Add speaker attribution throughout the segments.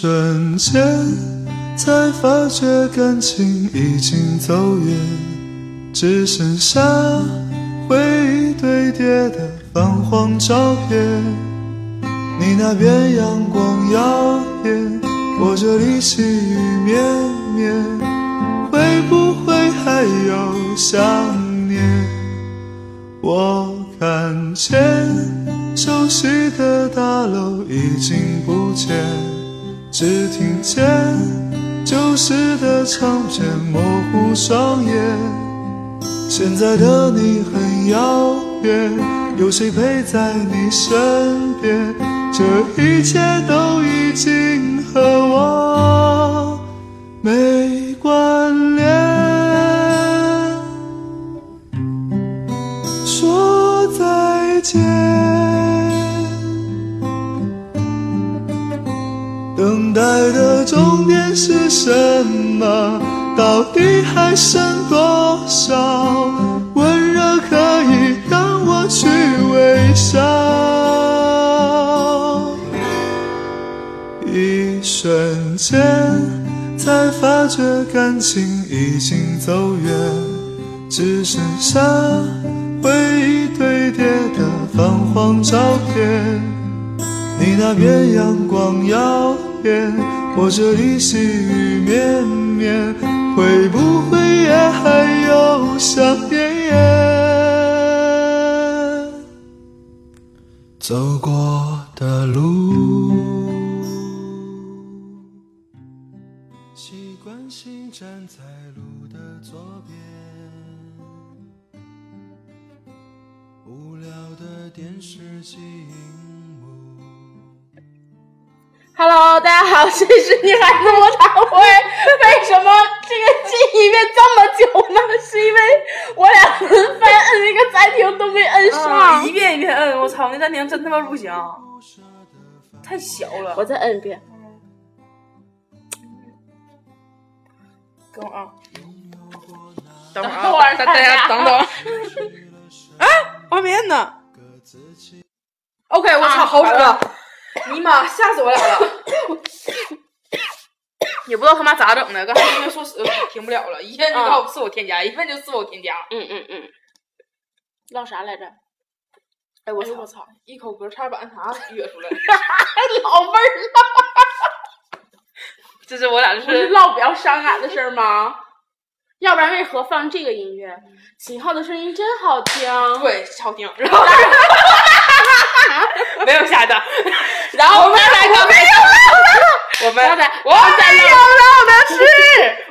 Speaker 1: 瞬间，才发觉感情已经走远，只剩下回忆堆叠的泛黄照片。你那边阳光耀眼，我这里细雨绵绵，会不会还有想念？我看见熟悉的大楼已经不见，只听见旧时的唱片模糊双眼。现在的你很遥远，有谁陪在你身边？这一切都已经和我没关联。说再见，还剩多少温热可以让我去微笑？一瞬间，才发觉感情已经走远，只剩下回忆堆叠的泛黄照片。你那边阳光耀眼，我这里细雨绵绵，走过
Speaker 2: Hello，大家好，这是女孩子摸茶会。为什么这个记忆变这么久呢？是因为我俩轮番摁那个暂停都没摁上。
Speaker 3: 啊，一遍一遍摁，我操，那暂停真他妈不行，太小了。
Speaker 2: 我再摁一遍。
Speaker 3: 等会啊，等会儿
Speaker 2: 等会儿
Speaker 3: 啊，大大家等等。啊，我还没摁呢。OK，我操，好使了！尼玛，吓死我俩了！也不知道他妈咋整的，刚才因为说死停不了了，一问就告诉是否添加，一问就自我添加。
Speaker 2: 嗯嗯嗯。唠啥来着？
Speaker 3: 哎，我
Speaker 2: 操我
Speaker 3: 操！一口歌差点把那啥哕出来。
Speaker 2: 老味儿了，
Speaker 3: 这是我俩就
Speaker 2: 不是
Speaker 3: 是
Speaker 2: 唠比较伤感的事儿吗？要不然为何放这个音乐？秦昊的声音真好听。
Speaker 3: 对好听，然后 没有下的，
Speaker 2: 然后我们来个没
Speaker 3: 我们
Speaker 2: 刚才
Speaker 3: 我们有唠的是，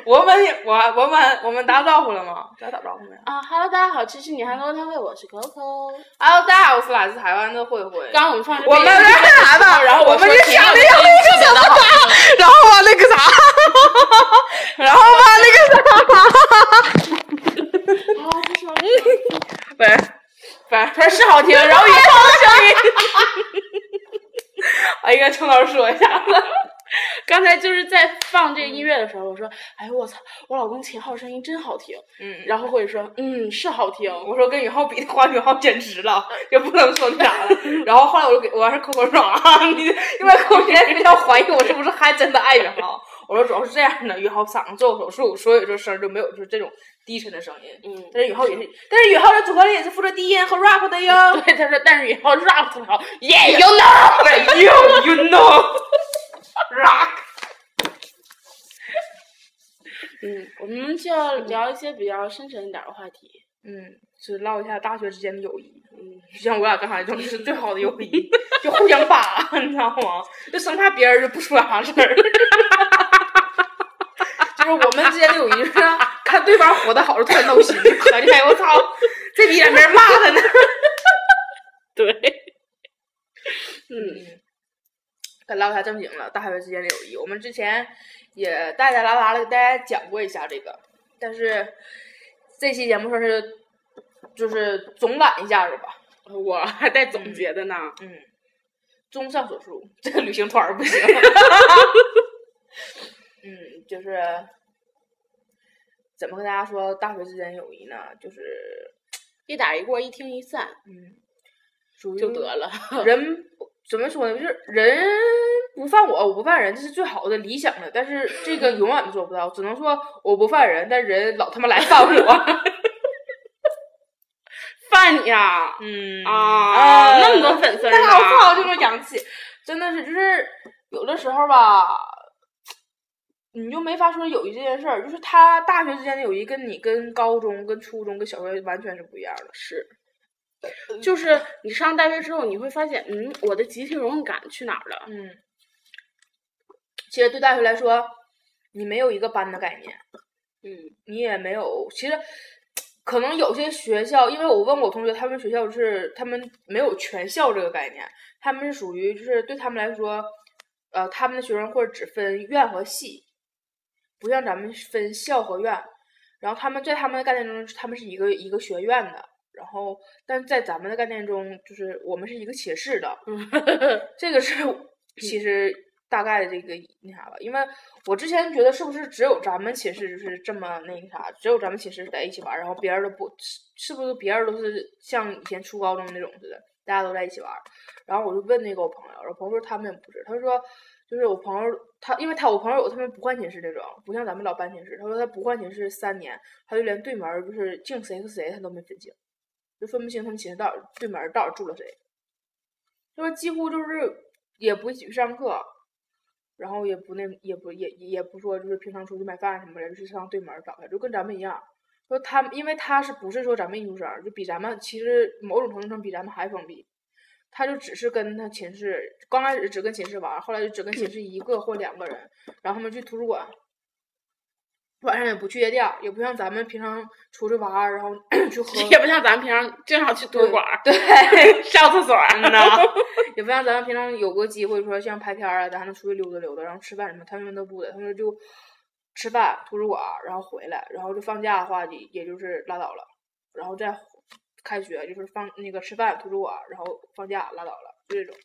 Speaker 3: 我们我我们我们打招呼了吗？咱打招呼没有
Speaker 2: 啊哈喽，大家好，这是女汉子开会，我是 Coco。
Speaker 3: ？Hello，大家好，我是来自台湾的慧慧。
Speaker 2: 刚刚我们放这个
Speaker 3: 我们
Speaker 2: 背景
Speaker 3: 是啥的？
Speaker 2: 然后
Speaker 3: 我们就想着
Speaker 2: 的声音特别的好听。
Speaker 3: 然后我那个啥，然后吧那个啥，
Speaker 2: 啊，不说了
Speaker 3: 喂，喂，
Speaker 2: 他说是好听，然后以后的声音。
Speaker 3: 我应该从头说一下子。
Speaker 2: 刚才就是在放这个音乐的时候，我说：“哎呦我操，我老公秦昊声音真好听。”
Speaker 3: 嗯，
Speaker 2: 然后或者说：“嗯，是好听。”
Speaker 3: 我说跟宇浩比的话，宇浩简直了，就不能说那啥了。然后后来我就给我要是扣扣说啊，你因为扣现在比较怀疑我是不是还真的爱宇浩。我说主要是这样的，宇豪嗓子做手术，所以这声儿就没有就是这种低沉的声音。
Speaker 2: 嗯，
Speaker 3: 但是宇浩也是，但是宇浩的组合里也是负责低音和 rap 的哟。
Speaker 2: 对，他说：“但是宇豪 rap 特别好，Yeah you know。
Speaker 3: You know rock。
Speaker 2: 嗯，我们就要聊一些比较深沉一点的话题。
Speaker 3: 嗯，是唠一下大学之间的友谊。嗯，就像我俩刚才这种是最好的友谊，就互相扒，你知道吗？就生怕别人就不说啥事儿。就是我们之间的友谊，就是看对方活得好，就特别闹心，合计哎我操，这逼也没人骂他呢。
Speaker 2: 对，
Speaker 3: 嗯，该唠一下正经了，大学之间的友谊。我们之前也带带拉拉的给大家讲过一下这个，但是这期节目说是就是总览一下子吧。
Speaker 2: 我还带总结的呢。
Speaker 3: 嗯，综上所述，这个旅行团儿不行。嗯，就是怎么跟大家说大学之间友谊呢？就是
Speaker 2: 一打一过，一听一散
Speaker 3: 嗯，属于
Speaker 2: 就得了。
Speaker 3: 人怎么说呢？就是人不犯我，我不犯人，这是最好的理想的，但是这个永远都做不到，只能说我不犯人，但人老他妈来犯我。
Speaker 2: 犯你啊！
Speaker 3: 嗯
Speaker 2: 啊，那么多粉丝
Speaker 3: 操，这么洋气，真的是就是有的时候吧，你就没法说友谊这件事儿，就是他大学之间的友谊跟你跟高中、跟初中、跟小学完全是不一样的。
Speaker 2: 是，就是你上大学之后，你会发现，嗯，我的集体荣誉感去哪儿了？
Speaker 3: 嗯，其实对大学来说，你没有一个班的概念，
Speaker 2: 嗯
Speaker 3: 你也没有，其实可能有些学校，因为我问过我同学，他们学校是他们没有全校这个概念，他们是属于就是对他们来说，呃，他们的学生会只分院和系，不像咱们分校和院，然后他们在他们的概念中，他们是一个一个学院的。然后，但在咱们的概念中，就是我们是一个寝室的，这个是 其实大概的这个那啥吧，因为我之前觉得是不是只有咱们寝室就是这么那个啥，只有咱们寝室在一起玩，然后别人都不是是不是别人都是像以前初高中那种似的，大家都在一起玩。然后我就问那个我朋友，我朋友说他们也不是，他说就是我朋友他，因为他我朋友有他们不换寝室这种，不像咱们老搬寝室，他说他不换寝室三年，他就连对门就是净谁和谁他都没分清，就分不清他们寝室到对门到底住了谁。他说几乎就是也不一起去上课，然后也不那也不也也不说就是平常出去买饭什么的，就是上对门找他，就跟咱们一样。说他因为他是不是说咱们艺术生，就比咱们其实某种程度上比咱们还封闭。他就只是跟他寝室刚开始只跟寝室玩，后来就只跟寝室一个或两个人，然后他们去图书馆，晚上也不去夜店，也不像咱们平常出去玩，然后 去喝，
Speaker 2: 也不像咱们平常经常去图书馆儿
Speaker 3: 对。
Speaker 2: 上厕所儿
Speaker 3: 嗯呐，也不像咱们平常有个机会说像拍片啊，咱还能出去溜达溜达，然后吃饭什么，他们都不的，他们就吃饭、图书馆，然后回来，然后就放假的话也也就是拉倒了，然后再开学就是放那个吃饭、图书馆，然后放假拉倒了，就这种。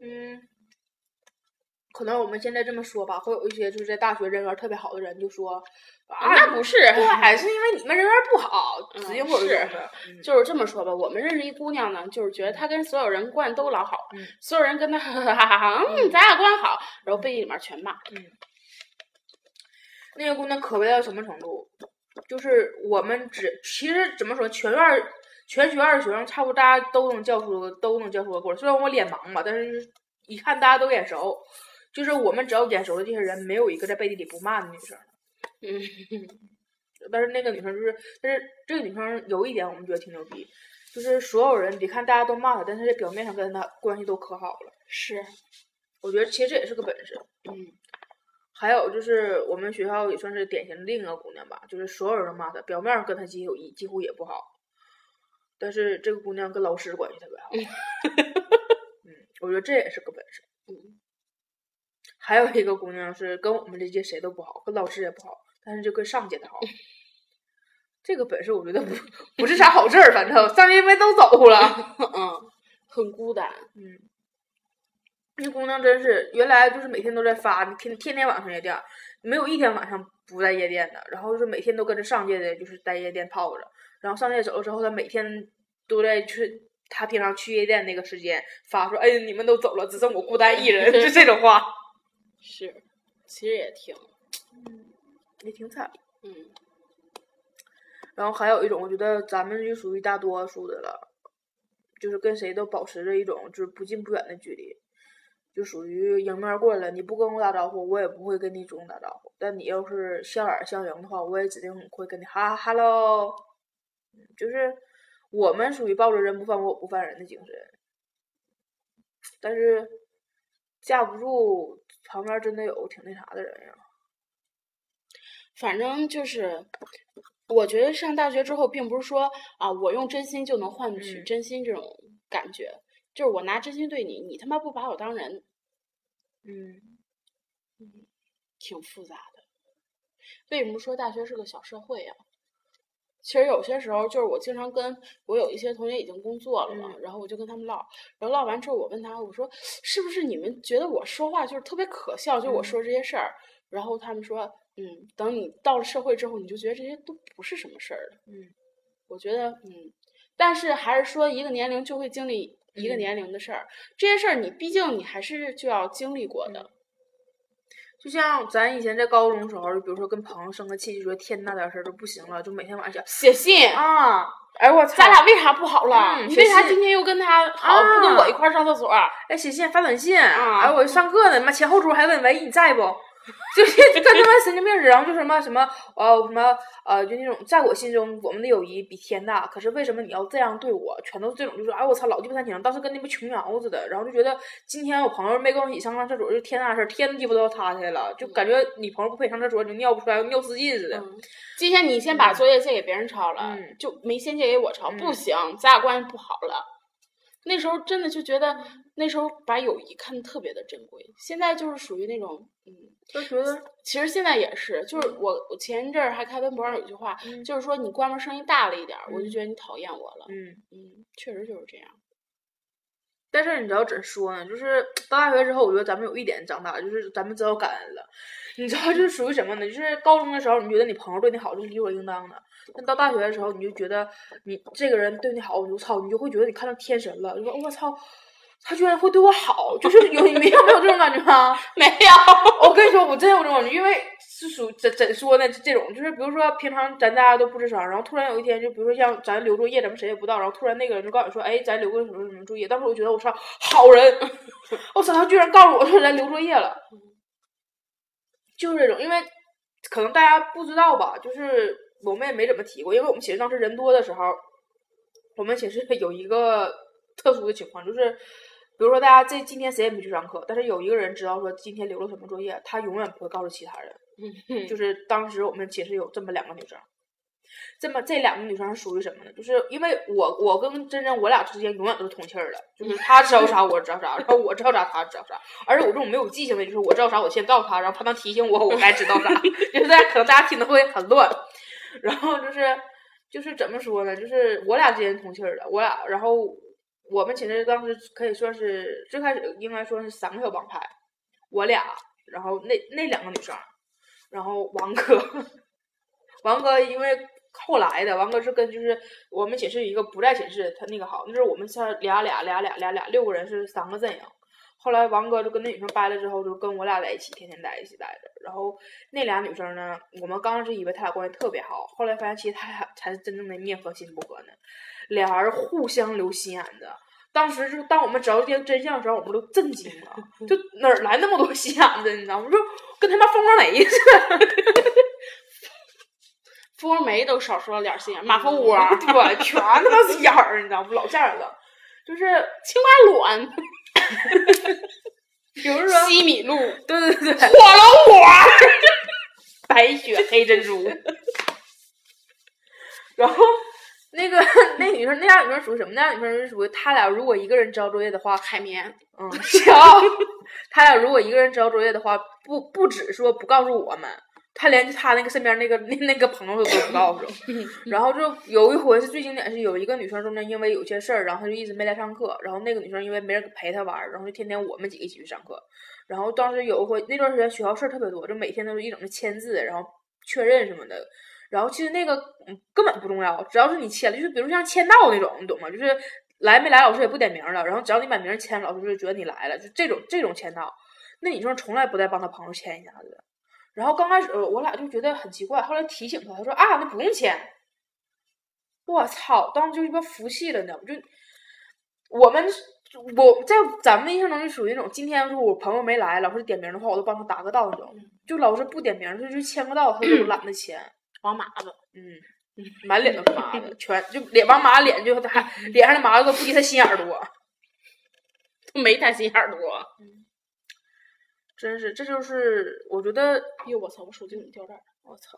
Speaker 3: 嗯，可能我们现在这么说吧，会有一些就是在大学人缘特别好的人就说啊，
Speaker 2: 那不是，
Speaker 3: 对，是因为你们人缘不好，
Speaker 2: 嗯
Speaker 3: 指定会有这
Speaker 2: 是就是这么说吧，我们认识一姑娘呢，就是觉得她跟所有人关系都老好，
Speaker 3: 嗯
Speaker 2: 所有人跟她 哈哈哈哈哈，嗯，咱俩关系好，然后背地里面全骂。
Speaker 3: 嗯那个姑娘可悲到什么程度？就是我们只其实怎么说，全院全学院的学生差不多大家都能叫出都能叫出个过来。虽然我脸盲吧，但是一看大家都眼熟。就是我们只要眼熟的这些人，没有一个在背地里不骂的女生。
Speaker 2: 嗯，
Speaker 3: 但是那个女生就是，但是这个女生有一点我们觉得挺牛逼，就是所有人别看大家都骂她，但是在表面上跟她关系都可好了。
Speaker 2: 是，
Speaker 3: 我觉得其实这也是个本事。
Speaker 2: 嗯，
Speaker 3: 还有就是我们学校也算是典型的另一个姑娘吧，就是所有人都骂她，表面上跟她几乎一几乎也不好，但是这个姑娘跟老师关系特别好。嗯，我觉得这也是个本事。
Speaker 2: 嗯，
Speaker 3: 还有一个姑娘是跟我们这届谁都不好，跟老师也不好，但是就跟上届的好。这个本事我觉得不不是啥好事儿，反正上届因为都走了。
Speaker 2: 嗯，很孤单。
Speaker 3: 嗯，那姑娘真是原来就是每天都在发，天天天晚上夜店，没有一天晚上不在夜店的。然后就是每天都跟着上届的，就是在夜店泡着。然后上届走了之后，她每天都在去她平常去夜店那个时间发说：“哎呀，你们都走了，只剩我孤单一人。”就这种话，
Speaker 2: 是，其实也挺，
Speaker 3: 也挺惨。
Speaker 2: 嗯，
Speaker 3: 然后还有一种，我觉得咱们就属于大多数的了，就是跟谁都保持着一种就是不近不远的距离，就属于迎面过来，你不跟我打招呼，我也不会跟你主动打招呼。但你要是相耳相迎的话，我也指定会跟你哈哈喽。嗯就是我们属于抱着人不犯我，我不犯人的精神，但是架不住旁边真的有挺那啥的人呀。
Speaker 2: 反正就是，我觉得上大学之后，并不是说啊，我用真心就能换取
Speaker 3: 嗯
Speaker 2: 真心这种感觉，就是我拿真心对你，你他妈不把我当人，
Speaker 3: 嗯
Speaker 2: 挺复杂的。为什么说大学是个小社会呀、其实有些时候，就是我经常跟我有一些同学已经工作了嘛，
Speaker 3: 嗯
Speaker 2: 然后我就跟他们唠，然后唠完之后，我问他，我说是不是你们觉得我说话就是特别可笑，就我
Speaker 3: 嗯
Speaker 2: 说这些事儿，然后他们说，嗯，等你到了社会之后，你就觉得这些都不是什么事儿了。
Speaker 3: 嗯
Speaker 2: 我觉得，嗯，但是还是说一个年龄就会经历一个年龄的事儿。这些事儿你毕竟你还是就要经历过的。
Speaker 3: 就像咱以前在高中时候，就比如说跟朋友生个气，就说天大点事儿都不行了，就每天晚上
Speaker 2: 写信
Speaker 3: 啊，哎我操，
Speaker 2: 咱俩为啥不好了？
Speaker 3: 嗯
Speaker 2: 你为啥今天又跟他好，不跟我一块儿上厕所？
Speaker 3: 哎写信发短信，
Speaker 2: 啊
Speaker 3: 哎我上课呢，妈前后桌还问喂你在不？就是跟他妈神经病似的，然后就什么什么呃什么呃，就那种在我心中我们的友谊比天大，可是为什么你要这样对我？全都是这种，就是哎我操老鸡巴三情，当时跟那不琼瑶似的，然后就觉得今天我朋友没跟我一起上上厕所，就天大的事儿，天鸡巴都要塌下来了，就感觉你朋友不陪上厕所，你就尿不出来，尿失禁似的。
Speaker 2: 嗯今天你先把作业借给别人抄了，
Speaker 3: 嗯
Speaker 2: 就没先借给我抄，
Speaker 3: 嗯
Speaker 2: 不行，咱俩关系不好了。那时候真的就觉得，那时候把友谊看得特别的珍贵。现在就是属于那种，嗯，
Speaker 3: 就觉得
Speaker 2: 其实现在也是，就是我我前一阵儿还看微博上有句话，
Speaker 3: 嗯
Speaker 2: 就是说你关门声音大了一点儿，我就
Speaker 3: 嗯
Speaker 2: 觉得你讨厌我了。
Speaker 3: 嗯。
Speaker 2: 嗯，确实就是这样。
Speaker 3: 但是你知道怎说呢？就是到大学之后，我觉得咱们有一点长大，就是咱们知道感恩了。你知道，就是属于什么呢？就是高中的时候，你觉得你朋友对你好，就是理所应当的；但到大学的时候，你就觉得你这个人对你好，我就操，你就会觉得你看到天神了，就说我操，他居然会对我好，就是有你们有没有这种感觉吗？
Speaker 2: 没有，
Speaker 3: 我跟你说，我真有这种感觉，因为是属怎怎说呢？这这种就是，比如说平常咱大家都不吱声，然后突然有一天，就比如说像咱留作业，咱们谁也不知道，然后突然那个人就告诉你说，哎，咱留个什么什么作业。当时我觉得我操，好人，我操，他居然告诉我说咱留作业了，就是这种，因为可能大家不知道吧，就是我们也没怎么提过，因为我们寝室当时人多的时候，我们寝室有一个特殊的情况，就是比如说大家这今天谁也没去上课，但是有一个人知道说今天留了什么作业，他永远不会告诉其他人。
Speaker 2: 嗯
Speaker 3: 就是当时我们寝室有这么两个女生，这么这两个女生是属于什么呢？就是因为我我跟真真我俩之间永远都是通气儿的，就是她知道啥我知道啥，然后我知道啥她知道啥，而且我这种没有记性的，就是我知道啥我先告诉她，然后她能提醒我我该知道啥，就是大家可能大家听的会很乱，然后就是就是怎么说呢？就是我俩之间通气儿的，我俩然后我们寝室当时可以说是最开始应该说是三个小帮派，我俩，然后那那两个女生。然后王哥，王哥因为后来的王哥是跟就是我们寝室一个不在寝室，他那个好，那时候我们仨俩俩俩俩俩俩六个人是三个阵营。后来王哥就跟那女生掰了之后，就跟我俩在一起，天天在一起待着。然后那俩女生呢，我们刚开始以为他俩关系特别好，后来发现其实他俩才是真正的面和心不和呢，俩人互相留心眼子。当时就当我们知道这些真相的时候，我们都震惊了，就哪儿来那么多心眼子？你知道吗？就跟他妈蜂窝煤似的。
Speaker 2: 蜂窝煤都少说了点心眼，马蜂窝、
Speaker 3: 对，全他妈是眼儿，你知道吗？老吓人了。就是
Speaker 2: 青蛙卵、
Speaker 3: 比如说，
Speaker 2: 西米露、
Speaker 3: 对对对，
Speaker 2: 火龙果。
Speaker 3: 白雪黑珍珠。然后那个那女生，那俩女生属于什么？那俩女生是属于他俩如果一个人交作业的话，
Speaker 2: 海绵，
Speaker 3: 嗯，行。他俩如果一个人交作业的话，不不只说不告诉我们，他连他那个身边那个那那个朋友都不告诉。然后就有一回是最经典，是有一个女生中间因为有些事儿，然后她就一直没来上课。然后那个女生因为没人陪她玩儿，然后就天天我们几个一起去上课。然后当时有一回那段时间学校事儿特别多，就每天都是一整的签字，然后确认什么的。然后其实那个嗯根本不重要，只要是你签了，就是比如像签到那种，你懂吗？就是来没来老师也不点名了，然后只要你把名签了，老师就觉得你来了，就这种这种签到。那女生从来不带帮她朋友签一下子的。然后刚开始我俩就觉得很奇怪，后来提醒他，他说啊，那不用签。我操！当时就一巴服气了，呢。我？就我们我在咱们印象中就属于那种，今天如果我朋友没来，老师点名的话，我都帮他答个到那种。就老师不点名，他就签个到，他就 懒得签。
Speaker 2: 王麻子，
Speaker 3: 嗯，满脸都是麻子，全就脸王麻脸就他 脸上的麻子都不及他心眼儿多，
Speaker 2: 都没他心眼儿多。
Speaker 3: 真是，这就是我觉得，
Speaker 2: 哎呦我操！我手机怎么掉这儿了？
Speaker 3: 我操，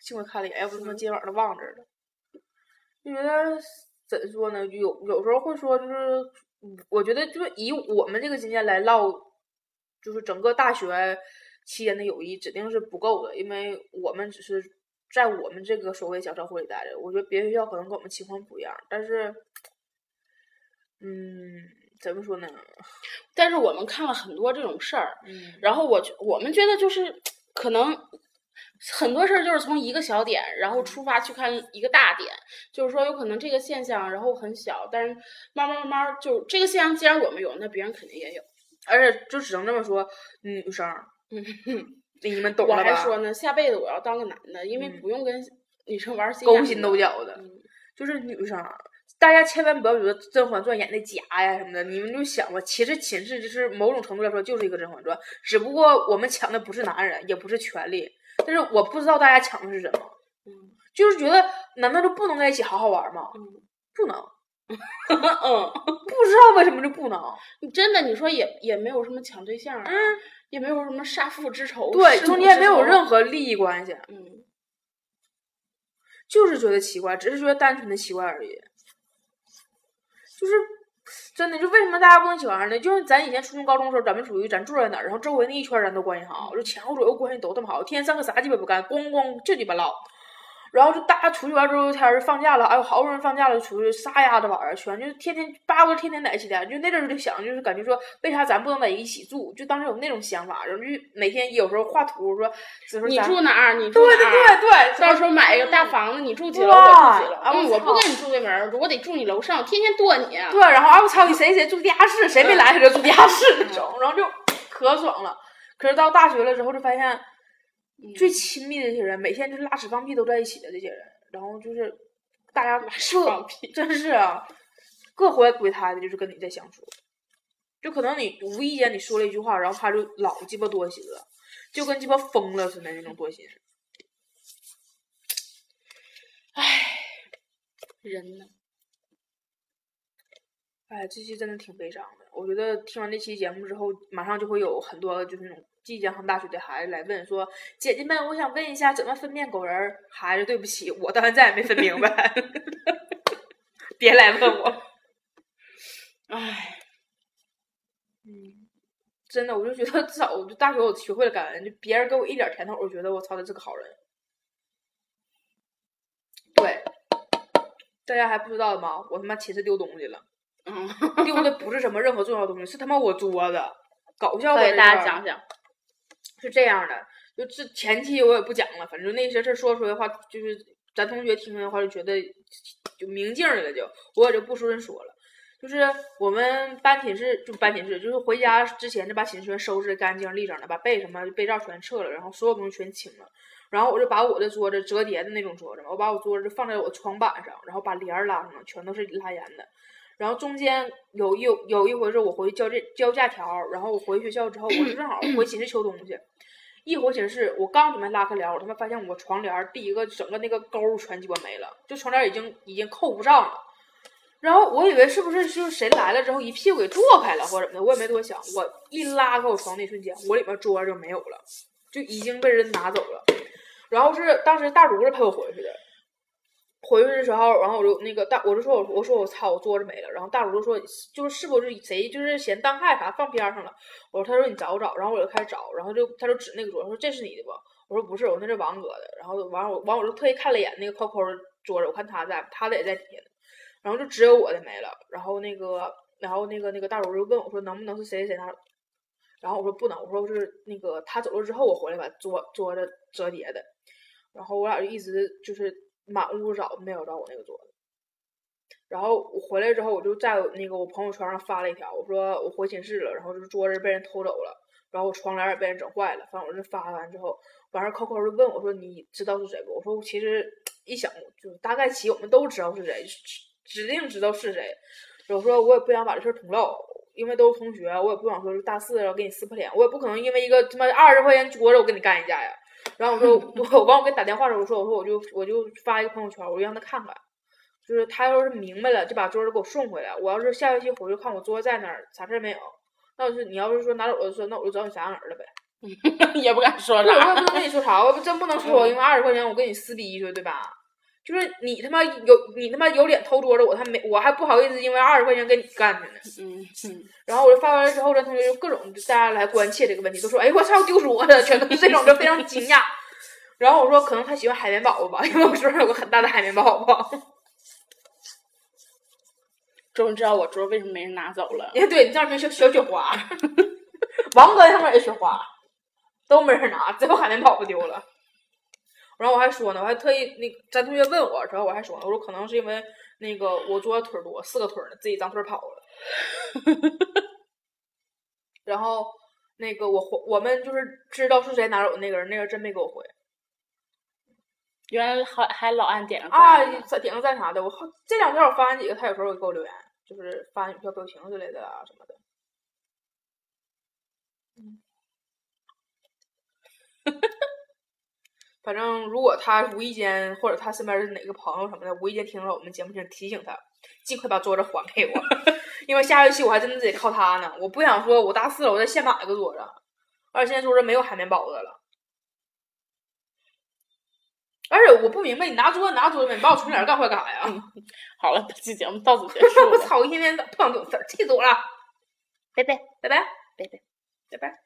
Speaker 3: 幸亏看了一眼，要不他妈今晚都忘这儿了。就觉得怎说呢？有有时候会说，就是嗯我觉得就是以我们这个经验来唠，就是整个大学期间的友谊指定是不够的，因为我们只是在我们这个所谓小社会里待着。我觉得别的学校可能跟我们情况不一样，但是，嗯，怎么说呢？
Speaker 2: 但是我们看了很多这种事儿，
Speaker 3: 嗯
Speaker 2: 然后我觉我们觉得就是可能很多事儿就是从一个小点，然后出发去看一个大点，就是说有可能这个现象然后很小，但是慢慢慢慢就这个现象既然我们有，那别人肯定也有。
Speaker 3: 而且就只能这么说，女生，
Speaker 2: 嗯，
Speaker 3: 你们懂
Speaker 2: 我
Speaker 3: 了吧？
Speaker 2: 还说呢，下辈子我要当个男的，因为
Speaker 3: 嗯
Speaker 2: 不用跟女生玩心
Speaker 3: 勾心斗角的，
Speaker 2: 嗯
Speaker 3: 就是女生，大家千万不要觉得《甄嬛传》演的假呀什么的，你们就想吧，其实寝室就是某种程度来说就是一个《甄嬛传》，只不过我们抢的不是男人，也不是权利，但是我不知道大家抢的是什么，
Speaker 2: 嗯
Speaker 3: 就是觉得难道就不能在一起好好玩吗？
Speaker 2: 嗯
Speaker 3: 不能，
Speaker 2: 嗯，
Speaker 3: 不知道为什么就不能。
Speaker 2: 你真的你说也也没有什么抢对象啊，
Speaker 3: 嗯，
Speaker 2: 也没有什么杀父之仇，
Speaker 3: 对，
Speaker 2: 弑
Speaker 3: 中间没有任何利益关系，
Speaker 2: 嗯。
Speaker 3: 就是觉得奇怪，只是觉得单纯的奇怪而已。就是真的，就为什么大家不能一起玩呢？就是咱以前初中、高中的时候，咱们属于咱住在哪儿，然后周围那一圈人都关系好，就前后左右关系都这么好，天天上课啥鸡巴不干，咣咣就鸡巴唠。然后就大家出去玩之后，天儿放假了，哎呦，好不容易放假了，出去撒丫子玩儿，全就是天天巴不得天天在一起的。就那阵儿就想，就是感觉说，为啥咱不能在一起住？就当时有那种想法，然后就每天有时候画图说，
Speaker 2: 你住哪儿？你住
Speaker 3: 对对
Speaker 2: 哪儿？
Speaker 3: 对对对，
Speaker 2: 到时候买一个大房子，你住几楼，我住几楼。
Speaker 3: 啊
Speaker 2: 嗯，
Speaker 3: 我
Speaker 2: 不跟你住对门儿，我得住你楼上，天天剁你。
Speaker 3: 对，然后啊我操，你谁谁住地下室，谁没来他就住地下 室那种，然后就可爽了。可是到大学了之后，就发现最亲密的这些人，每天就是拉屎放屁都在一起的这些人，然后就是大家各
Speaker 2: 放 屁
Speaker 3: 真是啊，各怀鬼胎的，就是跟你在相处。就可能你无意间你说了一句话，然后他就老鸡巴多心了，就跟鸡巴疯了似的那种多心。
Speaker 2: 唉人呢？
Speaker 3: 哎，这期真的挺悲伤的。我觉得听完这期节目之后，马上就会有很多就是那种即将上大学的孩子来问说：“姐姐们，我想问一下，怎么分辨狗人儿？”孩子，对不起，我到现在也没分明白，别来问我。
Speaker 2: 唉，
Speaker 3: 嗯，真的，我就觉得至少我就大学我学会了感恩，就别人给我一点甜头，我觉得我操，他是个好人。对，大家还不知道吗？我他妈寝室丢东西了。
Speaker 2: 嗯，
Speaker 3: 丢的不是什么任何重要东西，是他妈我桌子。搞笑吧？
Speaker 2: 给大家讲讲。
Speaker 3: 是这样的，就这前期我也不讲了，反正那些事儿说出来的话，就是咱同学听的话就觉得就明镜儿了就，我也就不说人说了。就是我们搬寝室，就搬寝室，就是回家之前就把寝室全收拾干净利整的，把被什么被罩全撤了，然后所有东西全清了。然后我就把我的桌子折叠的那种桌子嘛，我把我桌子放在我床板上，然后把帘儿拉上了，全都是拉严的。然后中间有一有一回是我回去交这交假条，然后我回学校之后，我就正好回寝室 取东西，一回寝室，我刚准备拉开帘，我他妈发现我床帘第一个整个那个钩全鸡巴没了，就床帘已经已经扣不上了。然后我以为是不是就是谁来了之后一屁股给坐开了或者怎么的，我也没多想。我一拉开我床那瞬间，我里边桌就没有了，就已经被人拿走了。然后是当时大竹子陪我回去的，回去的时候，然后我就那个大我就说我我说我操我桌子没了，然后大竹就说就是是不是谁就是嫌当害啥放边上了？我说他说你找找，然后我就开始找，然后就他就指那个桌子说这是你的不？我说不是，我说那是王哥的。然后完我完我就特意看了一眼那个扣扣的桌子，我看他在，他的也在底下呢。然后就只有我的没了。然后那个，然后那个那个大主就问我说，能不能是谁谁谁拿？然后我说不能，我说是那个他走了之后我回来把桌桌子折叠的。然后我俩就一直就是满屋找，没有找我那个桌子。然后我回来之后，我就在那个我朋友圈上发了一条，我说我回寝室了，然后就是桌子被人偷走了，然后我窗帘也被人整坏了。反正我这发完之后，完事儿扣扣就问我说：“你知道是谁不？”我说我：“其实一想，就大概其我们都知道是谁，指指定知道是谁。”我说：“我也不想把这事儿捅漏，因为都是同学，我也不想说是大四了给你撕破脸，我也不可能因为一个他妈二十块钱桌子我跟你干一架呀。”然后我说：“ 我我帮我给你打电话的时候，我说我说我就我就发一个朋友圈，我就让他看看。”就是他要是明白了，就把桌子给我送回来。我要是下学期回去看我桌子在那儿，啥事儿没有。那我是你要是说拿走了，说那我就找你啥样人了呗。
Speaker 2: 也不敢说
Speaker 3: 我也
Speaker 2: 啥。
Speaker 3: 不能跟你说啥，我真不能说，因为二十块钱我跟你撕逼去，对吧？就是你他妈有你他妈有脸偷桌子，我还没我还不好意思，因为二十块钱跟你干去呢。
Speaker 2: 嗯嗯，
Speaker 3: 然后我就发完了之后，咱同学就各种大家来关切这个问题，都说哎我操丢桌子，全都是这种，就非常惊讶。然后我说可能他喜欢海绵宝宝吧，因为我桌上有个很大的海绵宝宝。
Speaker 2: 终于知道我桌为什么没人拿走了。
Speaker 3: 哎，对你这样跟小小雪花，王哥他们也雪花，都没人拿，只有海绵宝宝丢了。然后我还说呢，我还特意那个咱同学问我之后，我还说呢，我说可能是因为那个我桌子腿多，四个腿呢，自己长腿跑了。然后那个我回我们就是知道是谁拿走那个人，那个人真没给我回
Speaker 2: 原来还还老按点个
Speaker 3: 啊点个赞啥的。我好这两天我发完几个，他有时候会给我留言，就是发小表情之类的啊什么的。反正如果他无意间或者他身边的哪个朋友什么的无意间听到我们节目，请提醒他，尽快把桌子还给我，因为下学期我还真的得靠他呢。我不想说我大四了，我再现买一个桌子，而且现在桌子没有海绵宝子了。而且我不明白，你拿桌子拿桌子，你把我窗帘干坏干啥呀？
Speaker 2: 好了，本期节目到此结 束
Speaker 3: 我
Speaker 2: 了，
Speaker 3: 操！一天天不想懂事儿，气死我了！
Speaker 2: 拜拜。
Speaker 3: 拜拜，
Speaker 2: 拜拜，
Speaker 3: 拜拜。